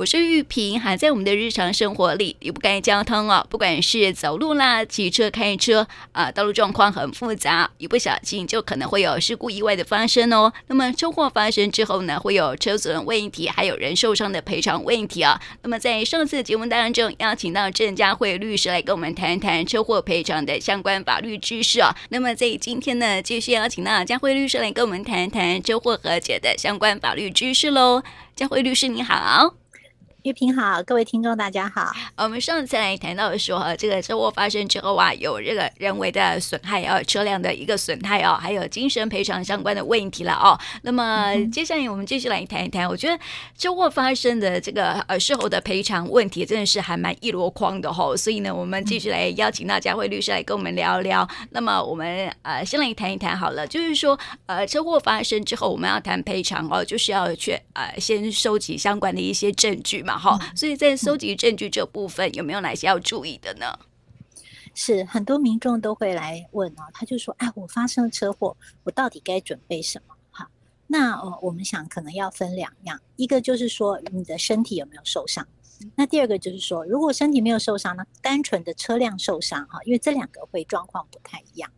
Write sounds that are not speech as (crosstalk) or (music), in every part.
我是玉萍，还在我们的日常生活里离不开交通哦，不管是走路啦、骑车、开车啊，道路状况很复杂，一不小心就可能会有事故意外的发生哦。那么车祸发生之后呢，会有车损问题，还有人受伤的赔偿问题啊。那么在上次节目当中，邀请到郑佳慧律师来跟我们谈谈车祸赔偿的相关法律知识啊。那么在今天呢，继续邀请到佳慧律师来跟我们谈谈车祸和解的相关法律知识喽。佳慧律师你好。玉萍好，各位听众大家好。我们上次来谈到说，这个车祸发生之后啊，有这个人为的损害啊，车辆的一个损害啊，还有精神赔偿相关的问题了哦。那么接下来我们继续来谈一谈，我觉得车祸发生的这个呃事后的赔偿问题真的是还蛮一箩筐的哈。所以呢，我们继续来邀请到佳慧律师来跟我们聊聊。那么我们呃先来谈一谈好了，就是说呃车祸发生之后，我们要谈赔偿哦，就是要去呃先收集相关的一些证据嘛。好，所以在收集证据这部分有没有哪些要注意的呢？是很多民众都会来问哦，他就说：“哎，我发生了车祸，我到底该准备什么？”哈，那呃，我们想可能要分两样，一个就是说你的身体有没有受伤，那第二个就是说，如果身体没有受伤呢，单纯的车辆受伤哈，因为这两个会状况不太一样。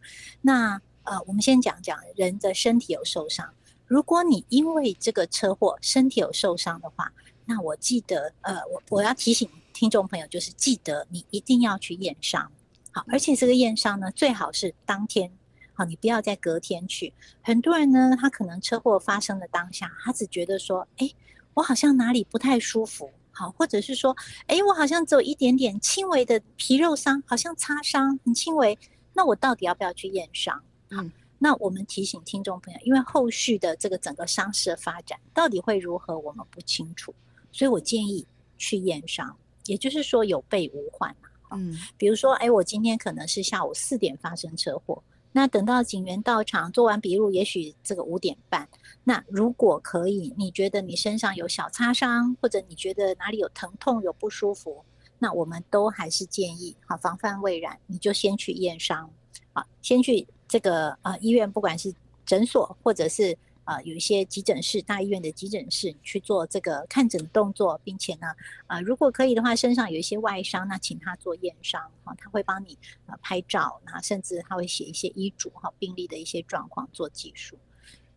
那呃，我们先讲讲人的身体有受伤，如果你因为这个车祸身体有受伤的话。那我记得，呃，我我要提醒听众朋友，就是记得你一定要去验伤，好，而且这个验伤呢，最好是当天，好，你不要在隔天去。很多人呢，他可能车祸发生的当下，他只觉得说，哎，我好像哪里不太舒服，好，或者是说，哎，我好像只有一点点轻微的皮肉伤，好像擦伤很轻微，那我到底要不要去验伤？嗯。那我们提醒听众朋友，因为后续的这个整个伤势的发展到底会如何，我们不清楚。所以我建议去验伤，也就是说有备无患。嗯，比如说，哎，我今天可能是下午四点发生车祸，那等到警员到场做完笔录，也许这个五点半。那如果可以，你觉得你身上有小擦伤，或者你觉得哪里有疼痛、有不舒服，那我们都还是建议，好，防范未然，你就先去验伤，好，先去这个呃医院，不管是诊所或者是。啊、呃，有一些急诊室，大医院的急诊室去做这个看诊动作，并且呢，啊、呃，如果可以的话，身上有一些外伤，那请他做验伤，哈，他会帮你啊拍照，那甚至他会写一些医嘱，哈，病历的一些状况做记述。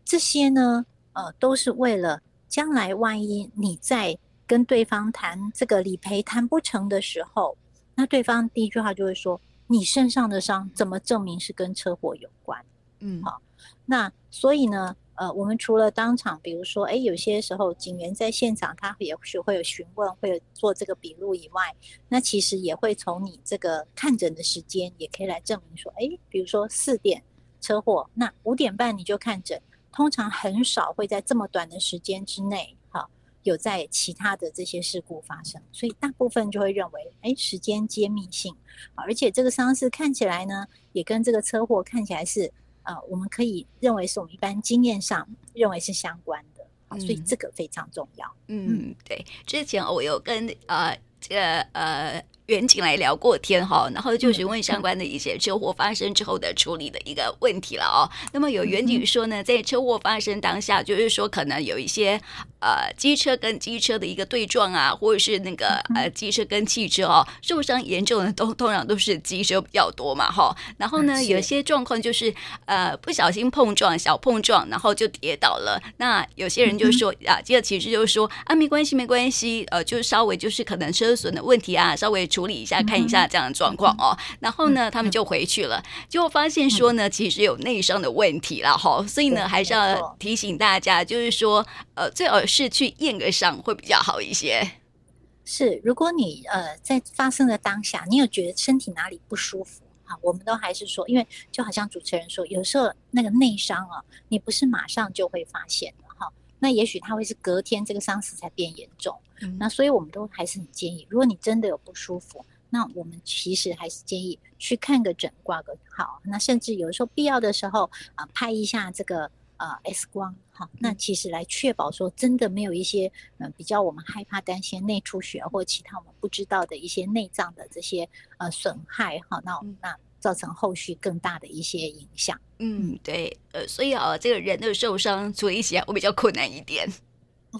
这些呢，呃，都是为了将来万一你在跟对方谈这个理赔谈不成的时候，那对方第一句话就会说：“你身上的伤怎么证明是跟车祸有关？”嗯，好，那所以呢？呃，我们除了当场，比如说，哎，有些时候警员在现场，他也许会有询问，会有做这个笔录以外，那其实也会从你这个看诊的时间，也可以来证明说，哎，比如说四点车祸，那五点半你就看诊，通常很少会在这么短的时间之内，哈，有在其他的这些事故发生，所以大部分就会认为，哎，时间揭秘性，而且这个伤势看起来呢，也跟这个车祸看起来是。啊、呃，我们可以认为是我们一般经验上认为是相关的，嗯、所以这个非常重要。嗯，对，之前我有跟呃这个呃。员警来聊过天哈，然后就询问相关的一些车祸发生之后的处理的一个问题了哦。那么有远景说呢，在车祸发生当下，就是说可能有一些呃机车跟机车的一个对撞啊，或者是那个呃机车跟汽车哦，受伤严重的都 (laughs) 通常都是机车比较多嘛哈。然后呢，有些状况就是呃不小心碰撞，小碰撞，然后就跌倒了。那有些人就说啊，这个其实就是说啊，没关系，没关系，呃，就稍微就是可能车损的问题啊，稍微。处理一下，看一下这样的状况哦。然后呢，他们就回去了，结果发现说呢，其实有内伤的问题了哈。所以呢，还是要提醒大家，就是说，呃，最好是去验个伤会比较好一些。是，如果你呃在发生的当下，你有觉得身体哪里不舒服哈，我们都还是说，因为就好像主持人说，有时候那个内伤啊，你不是马上就会发现的哈。那也许他会是隔天这个伤势才变严重。嗯、那所以我们都还是很建议，如果你真的有不舒服，那我们其实还是建议去看个诊，挂个号。那甚至有时候必要的时候啊、呃，拍一下这个呃 X 光，好，那其实来确保说真的没有一些嗯、呃、比较我们害怕担心内出血或其他我们不知道的一些内脏的这些呃损害，好，那那造成后续更大的一些影响。嗯，对，呃，所以啊，这个人的受伤处理起来会比较困难一点。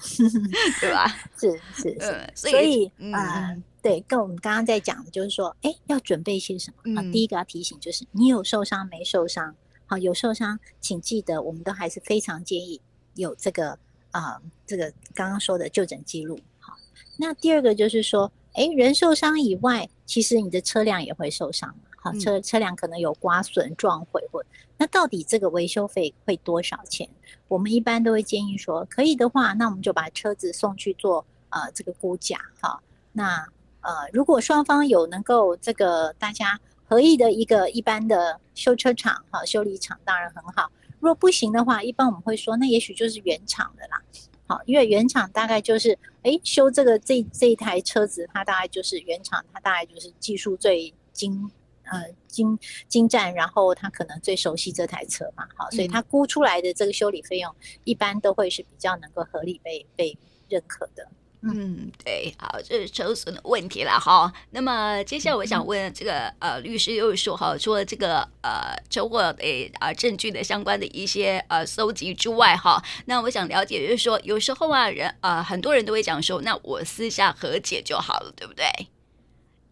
(laughs) 对吧？是是是，呃、所以，啊嗯、呃，对，跟我们刚刚在讲的就是说，哎，要准备些什么啊？嗯、第一个要提醒就是，你有受伤没受伤？好，有受伤，请记得，我们都还是非常建议有这个啊、呃，这个刚刚说的就诊记录。好，那第二个就是说，哎，人受伤以外，其实你的车辆也会受伤。好，车车辆可能有刮损、撞毁或，那到底这个维修费会多少钱？我们一般都会建议说，可以的话，那我们就把车子送去做呃这个估价。好，那呃如果双方有能够这个大家。合意的一个一般的修车厂，哈，修理厂当然很好。如果不行的话，一般我们会说，那也许就是原厂的啦。好，因为原厂大概就是，哎，修这个这这一台车子，它大概就是原厂，它大概就是技术最精，呃，精精湛，然后他可能最熟悉这台车嘛，好，所以他估出来的这个修理费用，一般都会是比较能够合理被被认可的。嗯，对，好，这是车损的问题了哈。那么接下来我想问这个呃律师，又说哈，除了这个呃车祸的啊证据的相关的一些呃搜集之外哈，那我想了解就是说，有时候啊人呃很多人都会讲说，那我私下和解就好了，对不对？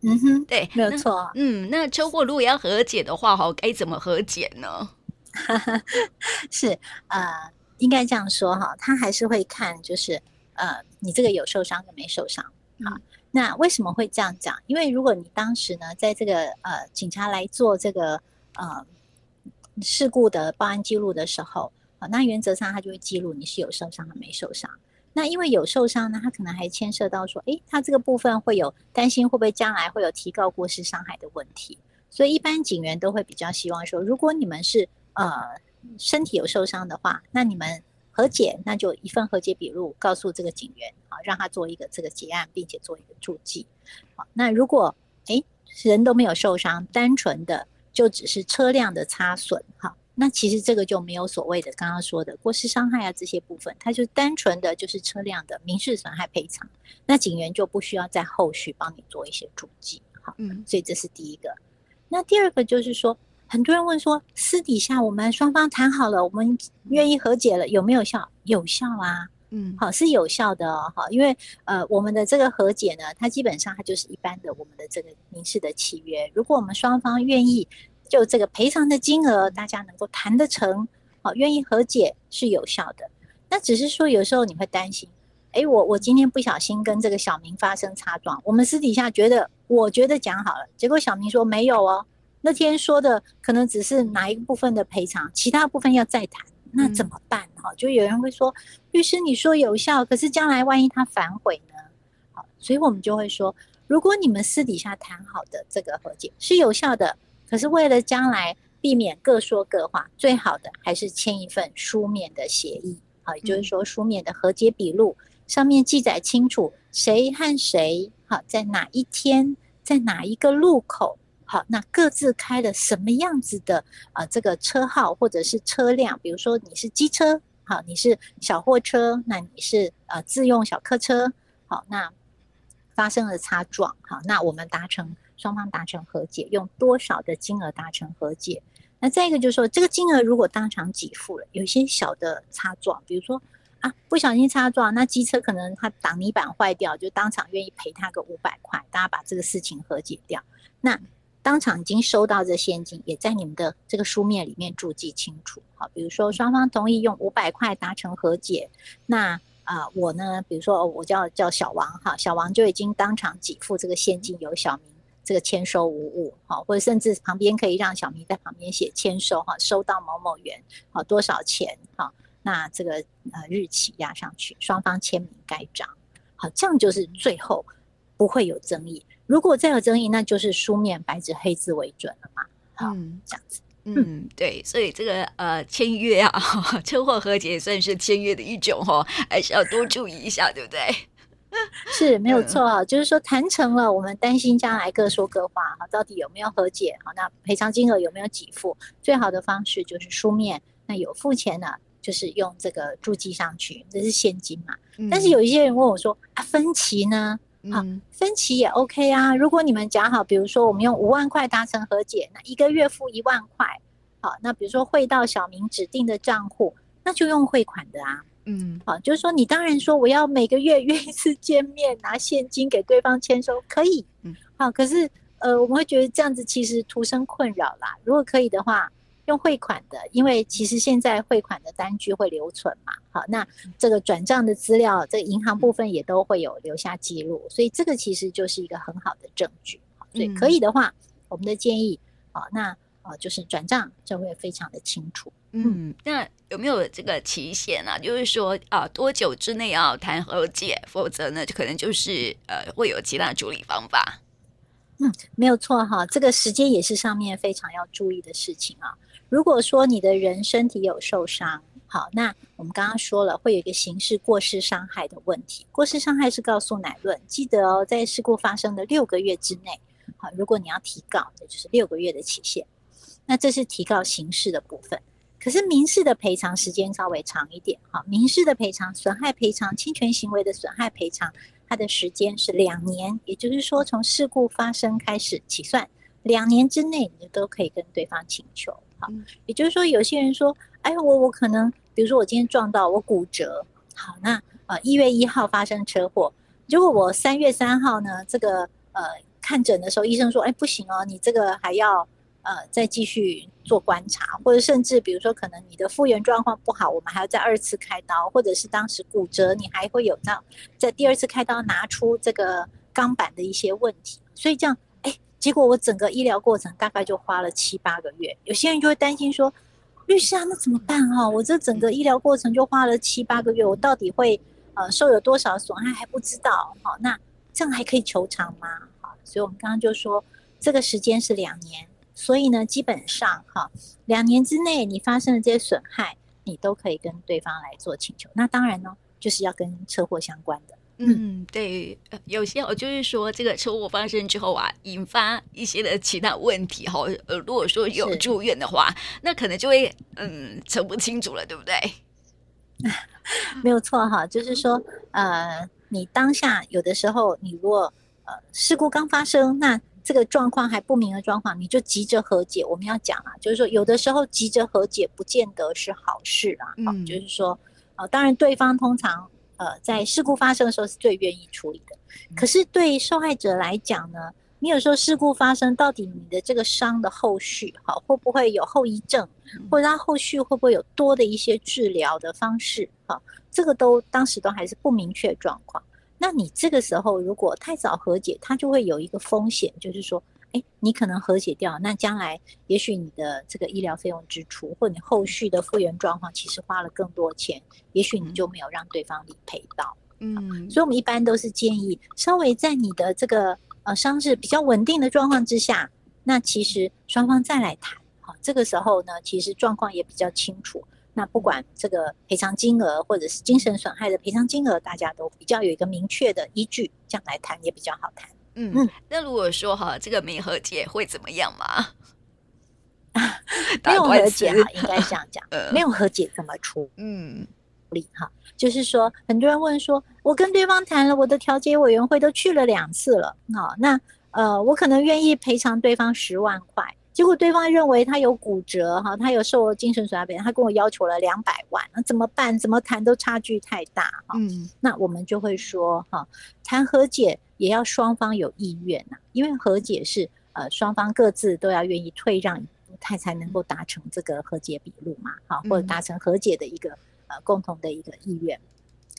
嗯哼，对，没有错。嗯，那车祸如果要和解的话哈，该怎么和解呢？(laughs) 是呃，应该这样说哈，他还是会看就是。呃，你这个有受伤跟没受伤啊？那为什么会这样讲？因为如果你当时呢，在这个呃警察来做这个呃事故的报案记录的时候啊，那原则上他就会记录你是有受伤和没受伤。那因为有受伤呢，他可能还牵涉到说，诶，他这个部分会有担心会不会将来会有提高过失伤害的问题，所以一般警员都会比较希望说，如果你们是呃身体有受伤的话，那你们。和解，那就一份和解笔录告诉这个警员，好，让他做一个这个结案，并且做一个注记。好，那如果诶人都没有受伤，单纯的就只是车辆的擦损，哈，那其实这个就没有所谓的刚刚说的过失伤害啊这些部分，它就单纯的就是车辆的民事损害赔偿，那警员就不需要在后续帮你做一些注记，好，嗯，所以这是第一个。那第二个就是说。很多人问说，私底下我们双方谈好了，我们愿意和解了，有没有效？有效啊，嗯，好，是有效的哦，好，因为呃，我们的这个和解呢，它基本上它就是一般的我们的这个民事的契约。如果我们双方愿意就这个赔偿的金额，大家能够谈得成，好，愿意和解是有效的。那只是说有时候你会担心，哎，我我今天不小心跟这个小明发生擦撞，我们私底下觉得我觉得讲好了，结果小明说没有哦。那天说的可能只是哪一个部分的赔偿，其他部分要再谈，那怎么办？哈、嗯，就有人会说，律师你说有效，可是将来万一他反悔呢？好，所以我们就会说，如果你们私底下谈好的这个和解是有效的，可是为了将来避免各说各话，最好的还是签一份书面的协议，好，也就是说书面的和解笔录，上面记载清楚谁和谁，好，在哪一天，在哪一个路口。好，那各自开了什么样子的啊、呃？这个车号或者是车辆，比如说你是机车，好，你是小货车，那你是呃自用小客车，好，那发生了擦撞，好，那我们达成双方达成和解，用多少的金额达成和解？那再一个就是说，这个金额如果当场给付了，有些小的擦撞，比如说啊不小心擦撞，那机车可能它挡泥板坏掉，就当场愿意赔他个五百块，大家把这个事情和解掉，那。当场已经收到这现金，也在你们的这个书面里面注记清楚。好，比如说双方同意用五百块达成和解，那啊、我呢，比如说我叫叫小王哈，小王就已经当场给付这个现金，由小明这个签收无误，好，或者甚至旁边可以让小明在旁边写签收哈，收到某某元，好多少钱哈，那这个呃日期压上去，双方签名盖章，好，这样就是最后不会有争议。如果再有争议，那就是书面白纸黑字为准了嘛。好，嗯、这样子。嗯，对，所以这个呃签约啊，(laughs) 车祸和解也算是签约的一种哦，还是要多注意一下，对不对？(laughs) 是没有错啊，就是说谈成了，我们担心将来各说各话，哈，到底有没有和解？好，那赔偿金额有没有给付？最好的方式就是书面，那有付钱的，就是用这个注记上去，这是现金嘛。嗯、但是有一些人问我说啊，分期呢？好，分期也 OK 啊。如果你们讲好，比如说我们用五万块达成和解，那一个月付一万块。好，那比如说汇到小明指定的账户，那就用汇款的啊。嗯，好，就是说你当然说我要每个月 (laughs) 约一次见面，拿现金给对方签收，可以，嗯，好，可是呃，我们会觉得这样子其实徒生困扰啦。如果可以的话，用汇款的，因为其实现在汇款的单据会留存嘛，好，那这个转账的资料，这个银行部分也都会有留下记录，所以这个其实就是一个很好的证据。所以可以的话，我们的建议，好，那呃就是转账就会非常的清楚。嗯，那有没有这个期限啊？就是说啊，多久之内要谈和解，否则呢，就可能就是呃，会有其他处理方法。嗯，没有错哈，这个时间也是上面非常要注意的事情啊。如果说你的人身体有受伤，好，那我们刚刚说了，会有一个刑事过失伤害的问题。过失伤害是告诉乃论，记得哦，在事故发生的六个月之内，好，如果你要提告，那就是六个月的期限。那这是提告刑事的部分。可是民事的赔偿时间稍微长一点，哈，民事的赔偿、损害赔偿、侵权行为的损害赔偿，它的时间是两年，也就是说从事故发生开始起算，两年之内你都可以跟对方请求，好，也就是说有些人说，哎，我我可能，比如说我今天撞到我骨折，好，那呃一月一号发生车祸，如果我三月三号呢，这个呃看诊的时候医生说，哎不行哦，你这个还要。呃，再继续做观察，或者甚至比如说，可能你的复原状况不好，我们还要再二次开刀，或者是当时骨折，你还会有到在第二次开刀拿出这个钢板的一些问题。所以这样，哎，结果我整个医疗过程大概就花了七八个月。有些人就会担心说，律师啊，那怎么办哈？我这整个医疗过程就花了七八个月，我到底会呃受有多少损害还不知道。好，那这样还可以求偿吗？好，所以我们刚刚就说这个时间是两年。所以呢，基本上哈，两年之内你发生的这些损害，你都可以跟对方来做请求。那当然呢，就是要跟车祸相关的。嗯，对，有些我就是说，这个车祸发生之后啊，引发一些的其他问题哈。呃，如果说有住院的话，那可能就会嗯，澄不清楚了，对不对？(laughs) 没有错哈，就是说，呃，你当下有的时候，你如果呃事故刚发生，那这个状况还不明的状况，你就急着和解。我们要讲啊，就是说有的时候急着和解不见得是好事啊。好、嗯，就是说，呃，当然对方通常呃在事故发生的时候是最愿意处理的。可是对受害者来讲呢，你有时候事故发生，到底你的这个伤的后续，好会不会有后遗症，或者他后续会不会有多的一些治疗的方式？哈，这个都当时都还是不明确状况。那你这个时候如果太早和解，它就会有一个风险，就是说，哎，你可能和解掉，那将来也许你的这个医疗费用支出，或你后续的复原状况，其实花了更多钱，也许你就没有让对方理赔到。嗯，所以我们一般都是建议，稍微在你的这个呃伤势比较稳定的状况之下，那其实双方再来谈，好，这个时候呢，其实状况也比较清楚。那不管这个赔偿金额或者是精神损害的赔偿金额，大家都比较有一个明确的依据，这样来谈也比较好谈。嗯嗯，那如果说哈，这个没和解会怎么样吗？没有和解哈，应该这样讲，(laughs) 没有和解怎么出？嗯，理哈，就是说很多人问说，我跟对方谈了，我的调解委员会都去了两次了，好，那呃，我可能愿意赔偿对方十万块。结果对方认为他有骨折哈，他有受精神损害赔偿，他跟我要求了两百万，那怎么办？怎么谈都差距太大哈。嗯，那我们就会说哈，谈和解也要双方有意愿呐，因为和解是呃双方各自都要愿意退让一步，他才能够达成这个和解笔录嘛，哈，或者达成和解的一个呃共同的一个意愿。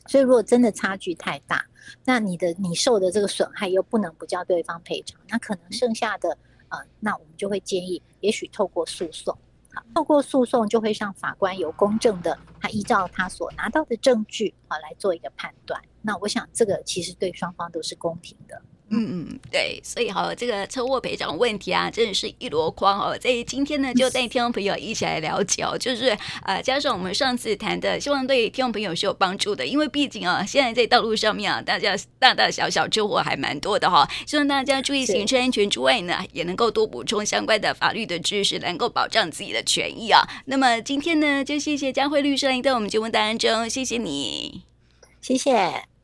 所以如果真的差距太大，那你的你受的这个损害又不能不叫对方赔偿，那可能剩下的。呃，那我们就会建议，也许透过诉讼，好，透过诉讼就会让法官有公正的，他依照他所拿到的证据，啊，来做一个判断。那我想这个其实对双方都是公平的。嗯嗯，对，所以哈，这个车祸赔偿问题啊，真的是一箩筐哦。在今天呢，就带听众朋友一起来了解哦，就是呃，加上我们上次谈的，希望对听众朋友是有帮助的。因为毕竟啊，现在在道路上面啊，大家大大小小车祸还蛮多的哈。(laughs) 希望大家注意行车安全之外呢，也能够多补充相关的法律的知识，能够保障自己的权益啊。那么今天呢，就谢谢佳慧律师来到我们节目当中，谢谢你，谢谢。